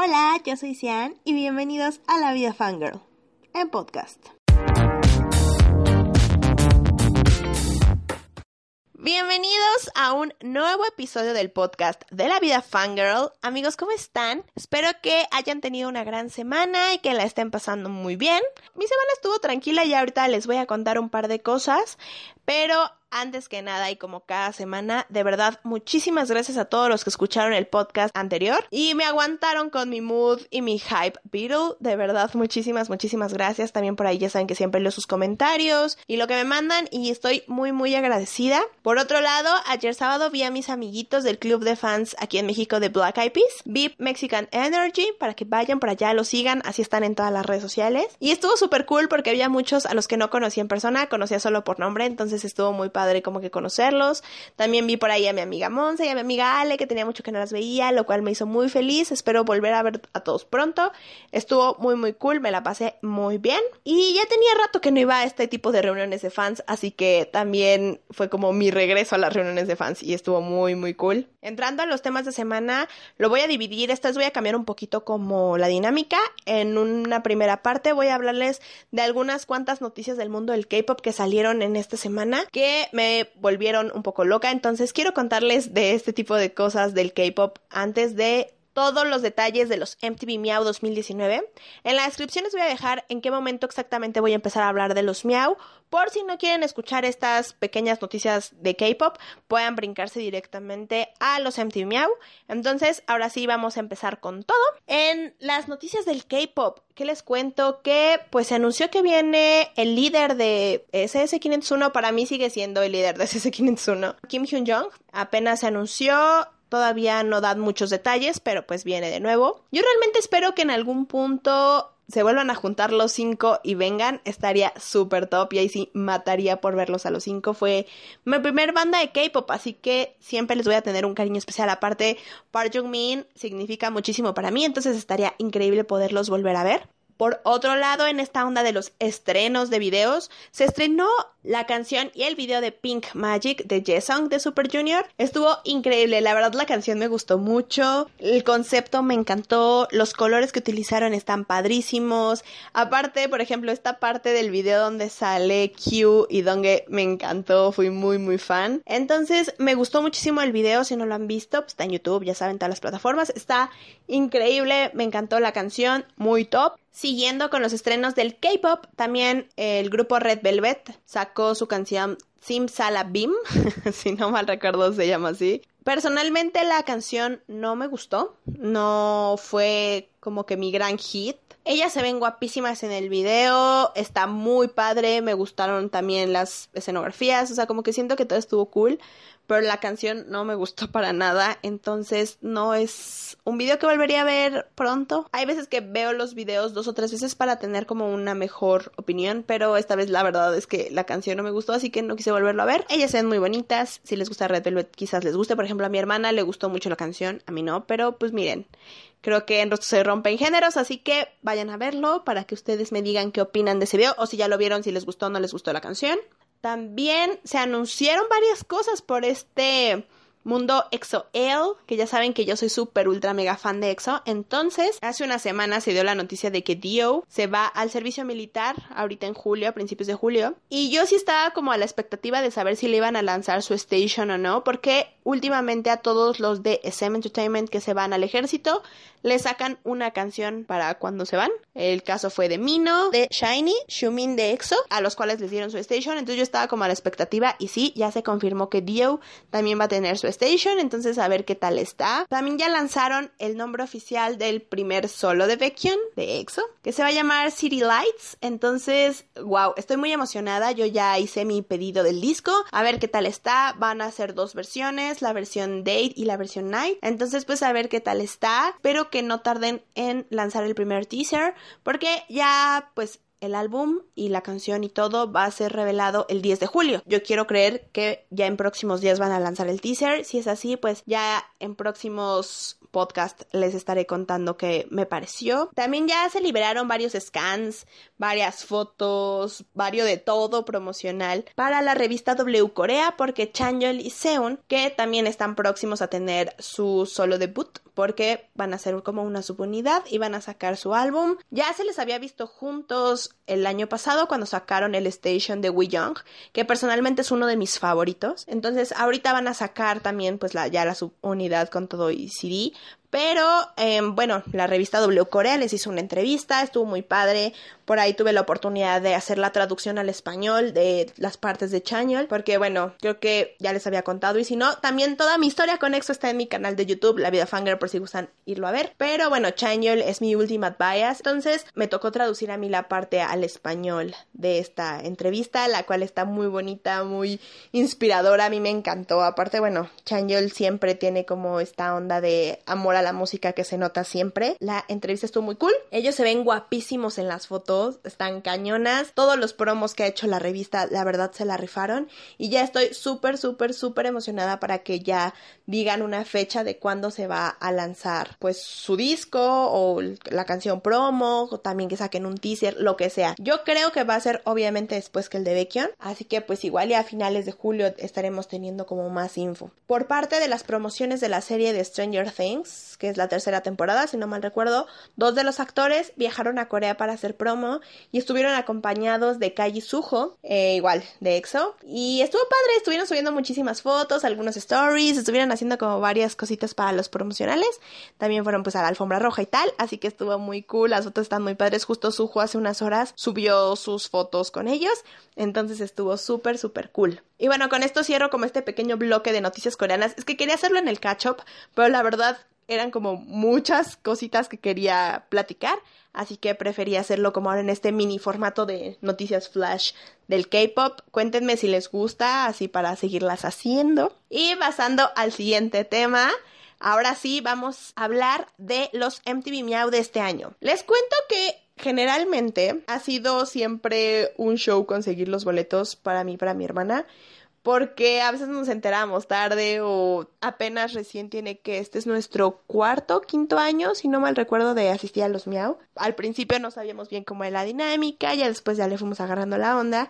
Hola, yo soy Cian y bienvenidos a La Vida Fangirl, en podcast. Bienvenidos a un nuevo episodio del podcast de la vida fangirl. Amigos, ¿cómo están? Espero que hayan tenido una gran semana y que la estén pasando muy bien. Mi semana estuvo tranquila y ahorita les voy a contar un par de cosas, pero antes que nada y como cada semana, de verdad, muchísimas gracias a todos los que escucharon el podcast anterior y me aguantaron con mi mood y mi hype Beatle. De verdad, muchísimas, muchísimas gracias. También por ahí ya saben que siempre leo sus comentarios y lo que me mandan y estoy muy, muy agradecida. Por otro lado, ayer sábado vi a mis amiguitos del club de fans aquí en México de Black Eyed Peas, VIP Mexican Energy, para que vayan por allá, lo sigan, así están en todas las redes sociales. Y estuvo súper cool porque había muchos a los que no conocía en persona, conocía solo por nombre, entonces estuvo muy padre como que conocerlos. También vi por ahí a mi amiga Monza y a mi amiga Ale, que tenía mucho que no las veía, lo cual me hizo muy feliz. Espero volver a ver a todos pronto. Estuvo muy, muy cool, me la pasé muy bien. Y ya tenía rato que no iba a este tipo de reuniones de fans, así que también fue como mi regreso a las reuniones de fans y estuvo muy, muy cool. Entrando a los temas de semana, lo voy a dividir. Esta vez voy a cambiar un poquito como la dinámica. En una primera parte voy a hablarles de algunas cuantas noticias del mundo del K-pop que salieron en esta semana que me volvieron un poco loca. Entonces quiero contarles de este tipo de cosas del K-pop antes de todos los detalles de los MTV Meow 2019. En la descripción les voy a dejar en qué momento exactamente voy a empezar a hablar de los Meow. Por si no quieren escuchar estas pequeñas noticias de K-pop, puedan brincarse directamente a los MTV Meow. Entonces, ahora sí vamos a empezar con todo. En las noticias del K-pop, ¿qué les cuento? Que pues se anunció que viene el líder de SS501, para mí sigue siendo el líder de SS501, Kim Hyun Jong. Apenas se anunció, Todavía no dan muchos detalles, pero pues viene de nuevo. Yo realmente espero que en algún punto se vuelvan a juntar los cinco y vengan, estaría súper top y ahí sí mataría por verlos a los cinco. Fue mi primer banda de K-pop, así que siempre les voy a tener un cariño especial. Aparte, Park Jung Min significa muchísimo para mí, entonces estaría increíble poderlos volver a ver. Por otro lado, en esta onda de los estrenos de videos, se estrenó la canción y el video de Pink Magic de Jesong de Super Junior. Estuvo increíble, la verdad la canción me gustó mucho, el concepto me encantó, los colores que utilizaron están padrísimos. Aparte, por ejemplo, esta parte del video donde sale Q y Donge me encantó, fui muy muy fan. Entonces, me gustó muchísimo el video, si no lo han visto, pues está en YouTube, ya saben, todas las plataformas. Está increíble, me encantó la canción, muy top. Siguiendo con los estrenos del K-pop, también el grupo Red Velvet sacó su canción Simsalabim, si no mal recuerdo se llama así. Personalmente la canción no me gustó, no fue como que mi gran hit. Ellas se ven guapísimas en el video, está muy padre, me gustaron también las escenografías, o sea, como que siento que todo estuvo cool, pero la canción no me gustó para nada, entonces no es un video que volvería a ver pronto. Hay veces que veo los videos dos o tres veces para tener como una mejor opinión, pero esta vez la verdad es que la canción no me gustó, así que no quise volverlo a ver. Ellas ven muy bonitas, si les gusta Red Velvet quizás les guste, por ejemplo a mi hermana le gustó mucho la canción, a mí no, pero pues miren. Creo que en se rompen géneros, así que vayan a verlo para que ustedes me digan qué opinan de ese video o si ya lo vieron, si les gustó o no les gustó la canción. También se anunciaron varias cosas por este mundo EXO-L, que ya saben que yo soy súper ultra mega fan de EXO. Entonces, hace una semana se dio la noticia de que Dio se va al servicio militar ahorita en julio, a principios de julio. Y yo sí estaba como a la expectativa de saber si le iban a lanzar su station o no, porque últimamente a todos los de SM Entertainment que se van al ejército le sacan una canción para cuando se van. El caso fue de Mino, de Shiny, Shumin de EXO, a los cuales les dieron su station. Entonces yo estaba como a la expectativa y sí, ya se confirmó que Dio también va a tener su. Entonces a ver qué tal está. También ya lanzaron el nombre oficial del primer solo de Baekhyun de EXO, que se va a llamar City Lights. Entonces, wow, estoy muy emocionada. Yo ya hice mi pedido del disco. A ver qué tal está. Van a ser dos versiones la versión Date y la versión Night. Entonces, pues a ver qué tal está. Espero que no tarden en lanzar el primer teaser, porque ya, pues el álbum y la canción y todo va a ser revelado el 10 de julio. Yo quiero creer que ya en próximos días van a lanzar el teaser. Si es así, pues ya en próximos podcast les estaré contando qué me pareció. También ya se liberaron varios scans, varias fotos, varios de todo promocional para la revista W Corea porque Chanyeol y Seon, que también están próximos a tener su solo debut porque van a ser como una subunidad y van a sacar su álbum. Ya se les había visto juntos el año pasado cuando sacaron el Station de Wee Young, que personalmente es uno de mis favoritos. Entonces ahorita van a sacar también pues la, ya la subunidad con todo y CD, pero em, bueno, la revista W Corea les hizo una entrevista, estuvo muy padre. Por ahí tuve la oportunidad de hacer la traducción al español de las partes de Chanyol, porque bueno, creo que ya les había contado. Y si no, también toda mi historia con EXO está en mi canal de YouTube, La Vida Fanger, por si gustan irlo a ver. Pero bueno, Chanyol es mi ultimate bias. Entonces me tocó traducir a mí la parte al español de esta entrevista, la cual está muy bonita, muy inspiradora. A mí me encantó. Aparte, bueno, Chanyol siempre tiene como esta onda de amor la música que se nota siempre. La entrevista estuvo muy cool. Ellos se ven guapísimos en las fotos, están cañonas. Todos los promos que ha hecho la revista, la verdad, se la rifaron. Y ya estoy súper, súper, súper emocionada para que ya digan una fecha de cuándo se va a lanzar, pues su disco o la canción promo, o también que saquen un teaser, lo que sea. Yo creo que va a ser obviamente después que el de Baekhyun, así que pues igual ya a finales de julio estaremos teniendo como más info. Por parte de las promociones de la serie de Stranger Things, que es la tercera temporada, si no mal recuerdo, dos de los actores viajaron a Corea para hacer promo y estuvieron acompañados de Kai Suho, eh, igual de EXO, y estuvo padre, estuvieron subiendo muchísimas fotos, algunos stories, estuvieron haciendo como varias cositas para los promocionales, también fueron pues a la alfombra roja y tal, así que estuvo muy cool, las fotos están muy padres, justo Suho hace unas horas subió sus fotos con ellos, entonces estuvo súper, súper cool. Y bueno, con esto cierro como este pequeño bloque de noticias coreanas. Es que quería hacerlo en el catch up, pero la verdad eran como muchas cositas que quería platicar, así que preferí hacerlo como ahora en este mini formato de noticias flash del K-pop. Cuéntenme si les gusta, así para seguirlas haciendo. Y pasando al siguiente tema, ahora sí vamos a hablar de los MTV Meow de este año. Les cuento que generalmente ha sido siempre un show conseguir los boletos para mí, para mi hermana porque a veces nos enteramos tarde o apenas recién tiene que este es nuestro cuarto, quinto año, si no mal recuerdo, de asistir a los Miau. Al principio no sabíamos bien cómo era la dinámica, ya después ya le fuimos agarrando la onda.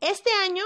Este año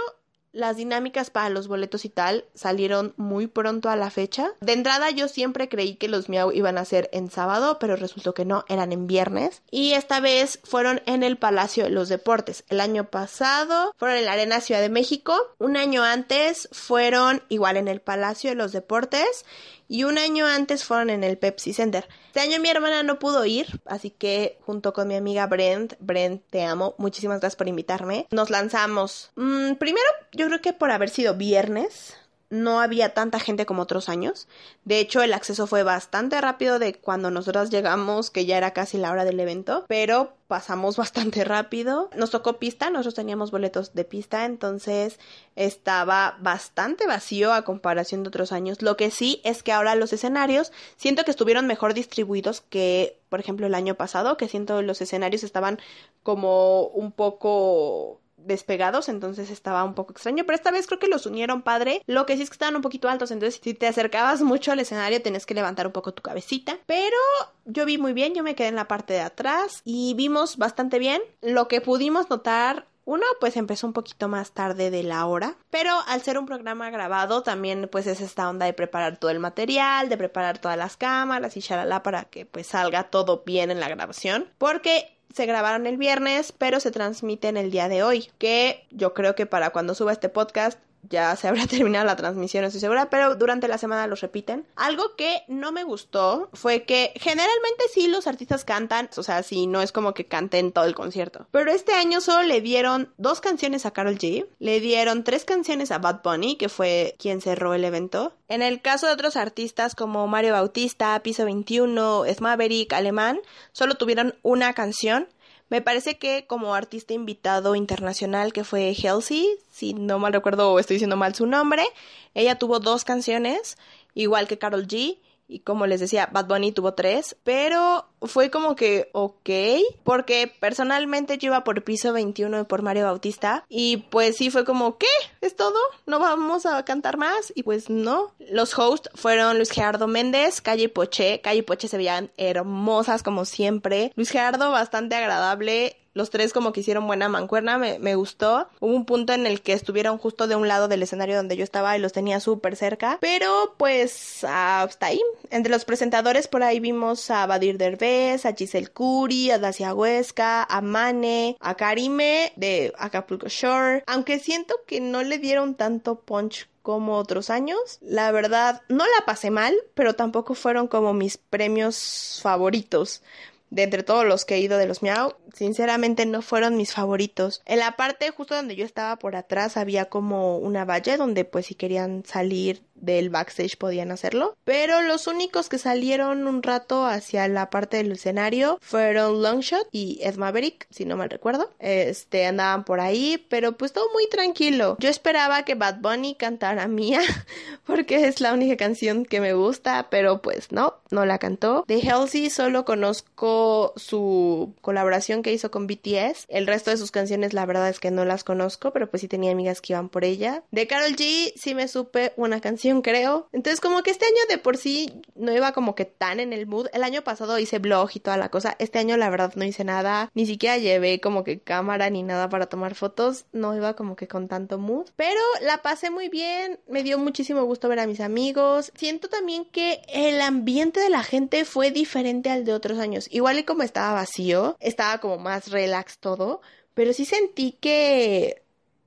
las dinámicas para los boletos y tal salieron muy pronto a la fecha. De entrada yo siempre creí que los Miau iban a ser en sábado, pero resultó que no, eran en viernes. Y esta vez fueron en el Palacio de los Deportes. El año pasado fueron en la Arena Ciudad de México. Un año antes fueron igual en el Palacio de los Deportes y un año antes fueron en el Pepsi Center. Este año mi hermana no pudo ir, así que junto con mi amiga Brent, Brent, te amo, muchísimas gracias por invitarme, nos lanzamos. Mm, primero, yo creo que por haber sido viernes, no había tanta gente como otros años. De hecho, el acceso fue bastante rápido de cuando nosotras llegamos, que ya era casi la hora del evento, pero pasamos bastante rápido. Nos tocó pista, nosotros teníamos boletos de pista, entonces estaba bastante vacío a comparación de otros años. Lo que sí es que ahora los escenarios siento que estuvieron mejor distribuidos que, por ejemplo, el año pasado, que siento los escenarios estaban como un poco despegados, entonces estaba un poco extraño, pero esta vez creo que los unieron padre. Lo que sí es que estaban un poquito altos, entonces si te acercabas mucho al escenario tenés que levantar un poco tu cabecita, pero yo vi muy bien, yo me quedé en la parte de atrás y vimos bastante bien. Lo que pudimos notar uno, pues empezó un poquito más tarde de la hora, pero al ser un programa grabado también pues es esta onda de preparar todo el material, de preparar todas las cámaras y shalala para que pues salga todo bien en la grabación, porque se grabaron el viernes, pero se transmiten el día de hoy, que yo creo que para cuando suba este podcast ya se habrá terminado la transmisión, no estoy segura, pero durante la semana los repiten. Algo que no me gustó fue que generalmente sí los artistas cantan, o sea, sí, no es como que canten todo el concierto. Pero este año solo le dieron dos canciones a Carol G, le dieron tres canciones a Bad Bunny, que fue quien cerró el evento. En el caso de otros artistas como Mario Bautista, Piso 21, Smaverick, Alemán, solo tuvieron una canción me parece que como artista invitado internacional que fue Halsey, si no mal recuerdo o estoy diciendo mal su nombre, ella tuvo dos canciones, igual que Carol G, y como les decía, Bad Bunny tuvo tres, pero fue como que ok, porque personalmente yo iba por piso 21 por Mario Bautista y pues sí fue como, ¿qué? ¿Es todo? ¿No vamos a cantar más? Y pues no. Los hosts fueron Luis Gerardo Méndez, Calle Poché. Calle Poché se veían hermosas como siempre. Luis Gerardo bastante agradable los tres como que hicieron buena mancuerna, me, gustó. Hubo un punto en el que estuvieron justo de un lado del escenario donde yo estaba y los tenía súper cerca, pero pues hasta ahí. Entre los presentadores por ahí vimos a Badir Derbez, a Giselle Curi, a Dacia Huesca, a Mane, a Karime de Acapulco Shore, aunque siento que no le dieron tanto punch como otros años. La verdad, no la pasé mal, pero tampoco fueron como mis premios favoritos de entre todos los que he ido de los Miau, sinceramente no fueron mis favoritos. En la parte justo donde yo estaba por atrás había como una valla donde pues si querían salir del backstage podían hacerlo. Pero los únicos que salieron un rato hacia la parte del escenario fueron Longshot y Ed Maverick, si no mal recuerdo. Este andaban por ahí, pero pues todo muy tranquilo. Yo esperaba que Bad Bunny cantara Mía, porque es la única canción que me gusta, pero pues no, no la cantó. De Halsey solo conozco su colaboración que hizo con BTS. El resto de sus canciones la verdad es que no las conozco, pero pues sí tenía amigas que iban por ella. De Carol G sí me supe una canción creo. Entonces, como que este año de por sí no iba como que tan en el mood. El año pasado hice blog y toda la cosa. Este año, la verdad, no hice nada. Ni siquiera llevé como que cámara ni nada para tomar fotos. No iba como que con tanto mood. Pero la pasé muy bien. Me dio muchísimo gusto ver a mis amigos. Siento también que el ambiente de la gente fue diferente al de otros años. Igual y como estaba vacío, estaba como más relax todo. Pero sí sentí que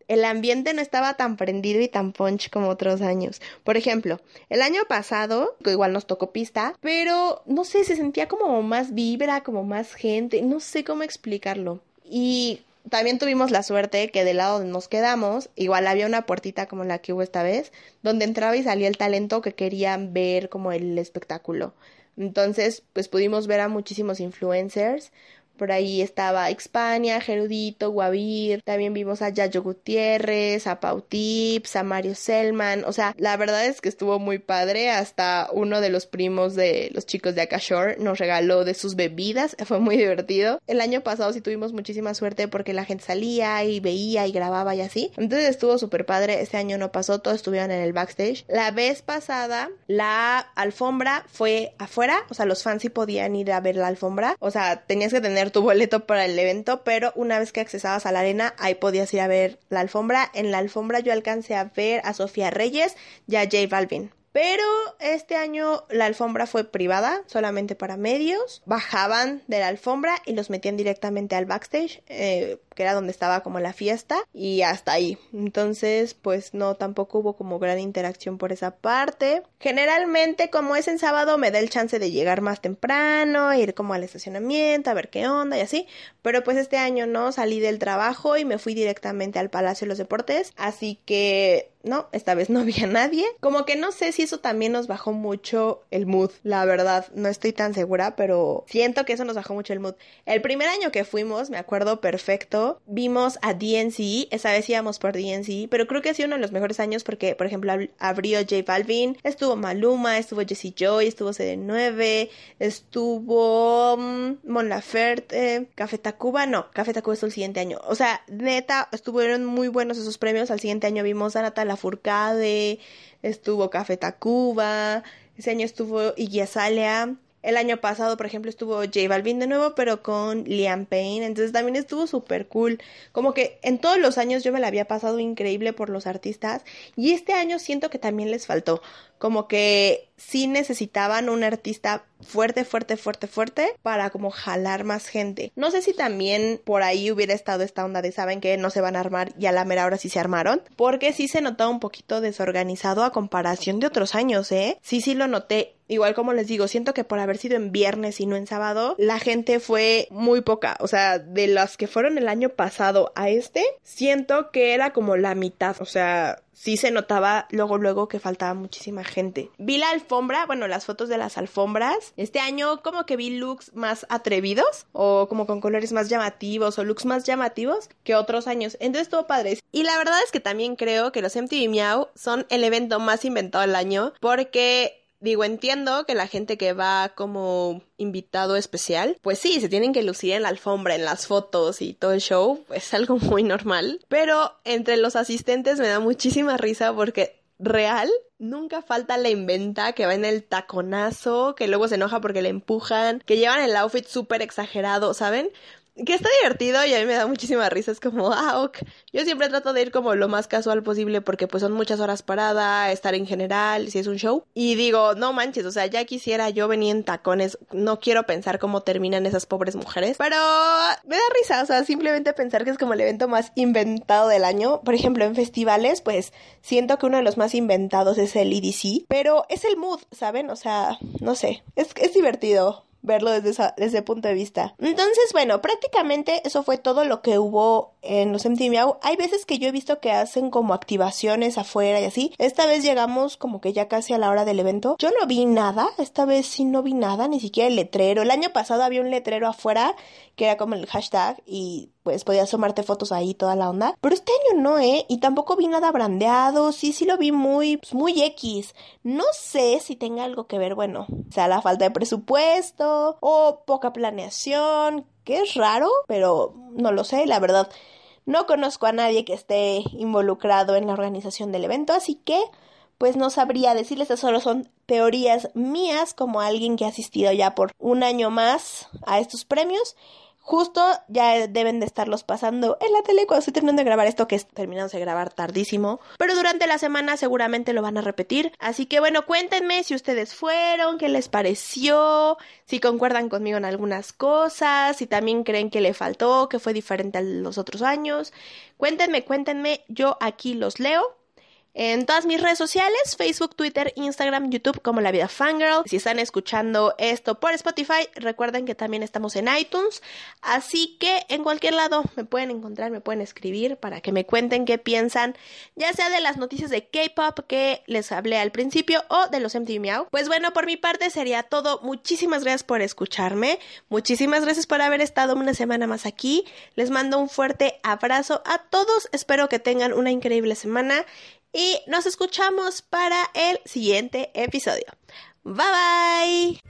el ambiente no estaba tan prendido y tan punch como otros años. Por ejemplo, el año pasado, igual nos tocó pista, pero no sé, se sentía como más vibra, como más gente, no sé cómo explicarlo. Y también tuvimos la suerte que del lado donde nos quedamos, igual había una puertita como la que hubo esta vez, donde entraba y salía el talento que querían ver como el espectáculo. Entonces, pues pudimos ver a muchísimos influencers, por ahí estaba Expania, Gerudito, Guavir. También vimos a Yayo Gutiérrez, a Pau Tips, a Mario Selman. O sea, la verdad es que estuvo muy padre. Hasta uno de los primos de los chicos de Akashore nos regaló de sus bebidas. Fue muy divertido. El año pasado sí tuvimos muchísima suerte porque la gente salía y veía y grababa y así. Entonces estuvo súper padre. Este año no pasó, todos estuvieron en el backstage. La vez pasada, la alfombra fue afuera. O sea, los fans sí podían ir a ver la alfombra. O sea, tenías que tener tu boleto para el evento, pero una vez que accesabas a la arena, ahí podías ir a ver la alfombra. En la alfombra yo alcancé a ver a Sofía Reyes y a J Balvin. Pero este año la alfombra fue privada, solamente para medios. Bajaban de la alfombra y los metían directamente al backstage. Eh, que era donde estaba como la fiesta y hasta ahí. Entonces, pues no, tampoco hubo como gran interacción por esa parte. Generalmente, como es en sábado, me da el chance de llegar más temprano, ir como al estacionamiento, a ver qué onda y así. Pero pues este año no, salí del trabajo y me fui directamente al Palacio de los Deportes. Así que no, esta vez no vi nadie. Como que no sé si eso también nos bajó mucho el mood, la verdad, no estoy tan segura, pero siento que eso nos bajó mucho el mood. El primer año que fuimos, me acuerdo perfecto, vimos a DNC, esa vez íbamos por DNC, pero creo que ha sido uno de los mejores años porque, por ejemplo, abrió J Balvin, estuvo Maluma, estuvo Jessie Joy, estuvo CD9, estuvo um, Mon Laferte, Café Tacuba, no, Café Tacuba es el siguiente año. O sea, neta, estuvieron muy buenos esos premios. Al siguiente año vimos a Natalia Furcade, estuvo Café Tacuba, ese año estuvo Iggy Azalea. El año pasado, por ejemplo, estuvo J Balvin de nuevo, pero con Liam Payne. Entonces también estuvo súper cool. Como que en todos los años yo me la había pasado increíble por los artistas. Y este año siento que también les faltó. Como que sí necesitaban un artista fuerte, fuerte, fuerte, fuerte para como jalar más gente. No sé si también por ahí hubiera estado esta onda de saben que no se van a armar y a la mera hora sí se armaron. Porque sí se notaba un poquito desorganizado a comparación de otros años, ¿eh? Sí, sí lo noté. Igual como les digo, siento que por haber sido en viernes y no en sábado, la gente fue muy poca. O sea, de las que fueron el año pasado a este, siento que era como la mitad. O sea, sí se notaba luego, luego que faltaba muchísima gente. Vi la alfombra, bueno, las fotos de las alfombras. Este año como que vi looks más atrevidos o como con colores más llamativos o looks más llamativos que otros años. Entonces estuvo padre. Y la verdad es que también creo que los MTV Meow son el evento más inventado del año porque digo, entiendo que la gente que va como invitado especial, pues sí, se tienen que lucir en la alfombra, en las fotos y todo el show, es algo muy normal. Pero entre los asistentes me da muchísima risa porque real, nunca falta la inventa que va en el taconazo, que luego se enoja porque le empujan, que llevan el outfit súper exagerado, ¿saben? Que está divertido y a mí me da muchísima risa. Es como, ah, ok. Yo siempre trato de ir como lo más casual posible porque pues son muchas horas parada, estar en general, si es un show. Y digo, no manches, o sea, ya quisiera yo venir en tacones. No quiero pensar cómo terminan esas pobres mujeres. Pero me da risa, o sea, simplemente pensar que es como el evento más inventado del año. Por ejemplo, en festivales, pues siento que uno de los más inventados es el EDC. Pero es el mood, ¿saben? O sea, no sé. Es, es divertido verlo desde, ese punto de vista. Entonces, bueno, prácticamente eso fue todo lo que hubo en los MTV Hay veces que yo he visto que hacen como activaciones afuera y así. Esta vez llegamos como que ya casi a la hora del evento. Yo no vi nada, esta vez sí no vi nada, ni siquiera el letrero. El año pasado había un letrero afuera que era como el hashtag y pues podías tomarte fotos ahí toda la onda. Pero este año no, ¿eh? Y tampoco vi nada brandeado, sí, sí lo vi muy, pues, muy X. No sé si tenga algo que ver, bueno, sea, la falta de presupuesto o poca planeación, que es raro, pero no lo sé, la verdad. No conozco a nadie que esté involucrado en la organización del evento, así que pues no sabría decirles, eso solo son teorías mías como alguien que ha asistido ya por un año más a estos premios Justo ya deben de estarlos pasando en la tele cuando estoy terminando de grabar esto, que es terminando de grabar tardísimo. Pero durante la semana seguramente lo van a repetir. Así que bueno, cuéntenme si ustedes fueron, qué les pareció, si concuerdan conmigo en algunas cosas, si también creen que le faltó, que fue diferente a los otros años. Cuéntenme, cuéntenme, yo aquí los leo en todas mis redes sociales, Facebook, Twitter, Instagram, YouTube como La Vida Fangirl. Si están escuchando esto por Spotify, recuerden que también estamos en iTunes, así que en cualquier lado me pueden encontrar, me pueden escribir para que me cuenten qué piensan, ya sea de las noticias de K-pop que les hablé al principio o de los MTV Meow. Pues bueno, por mi parte sería todo. Muchísimas gracias por escucharme. Muchísimas gracias por haber estado una semana más aquí. Les mando un fuerte abrazo a todos. Espero que tengan una increíble semana y nos escuchamos para el siguiente episodio. Bye bye.